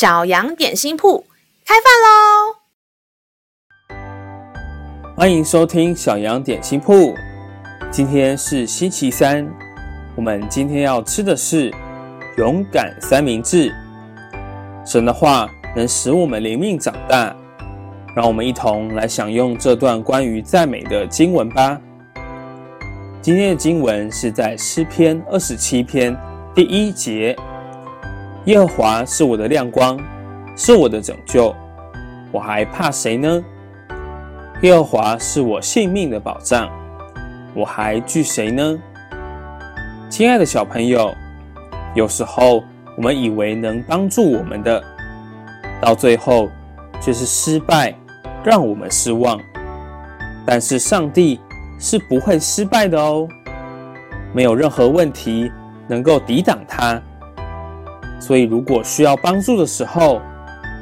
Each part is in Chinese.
小羊点心铺开饭喽！欢迎收听小羊点心铺。今天是星期三，我们今天要吃的是勇敢三明治。神的话能使我们灵命长大，让我们一同来享用这段关于赞美的经文吧。今天的经文是在诗篇二十七篇第一节：“耶和华是我的亮光，是我的拯救，我还怕谁呢？耶和华是我性命的保障，我还惧谁呢？”亲爱的小朋友，有时候我们以为能帮助我们的，到最后却是失败，让我们失望。但是上帝，是不会失败的哦，没有任何问题能够抵挡它。所以，如果需要帮助的时候，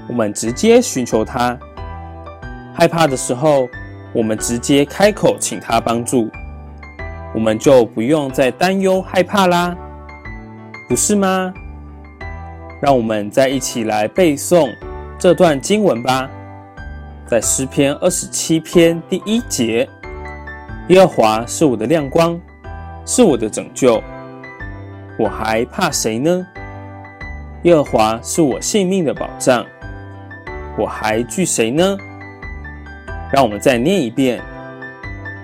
我们直接寻求他；害怕的时候，我们直接开口请他帮助，我们就不用再担忧害怕啦，不是吗？让我们再一起来背诵这段经文吧，在诗篇二十七篇第一节。耶和华是我的亮光，是我的拯救，我还怕谁呢？耶和华是我性命的保障，我还惧谁呢？让我们再念一遍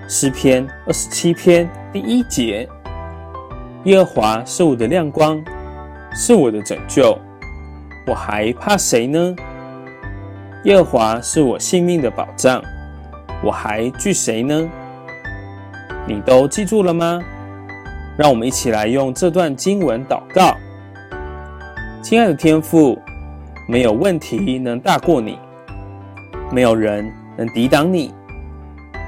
诗篇二十七篇第一节：耶和华是我的亮光，是我的拯救，我还怕谁呢？耶和华是我性命的保障，我还惧谁呢？你都记住了吗？让我们一起来用这段经文祷告。亲爱的天父，没有问题能大过你，没有人能抵挡你。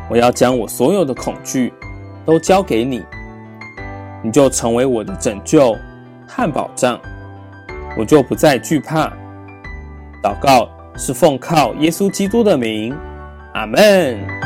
我要将我所有的恐惧都交给你，你就成为我的拯救和保障，我就不再惧怕。祷告是奉靠耶稣基督的名，阿门。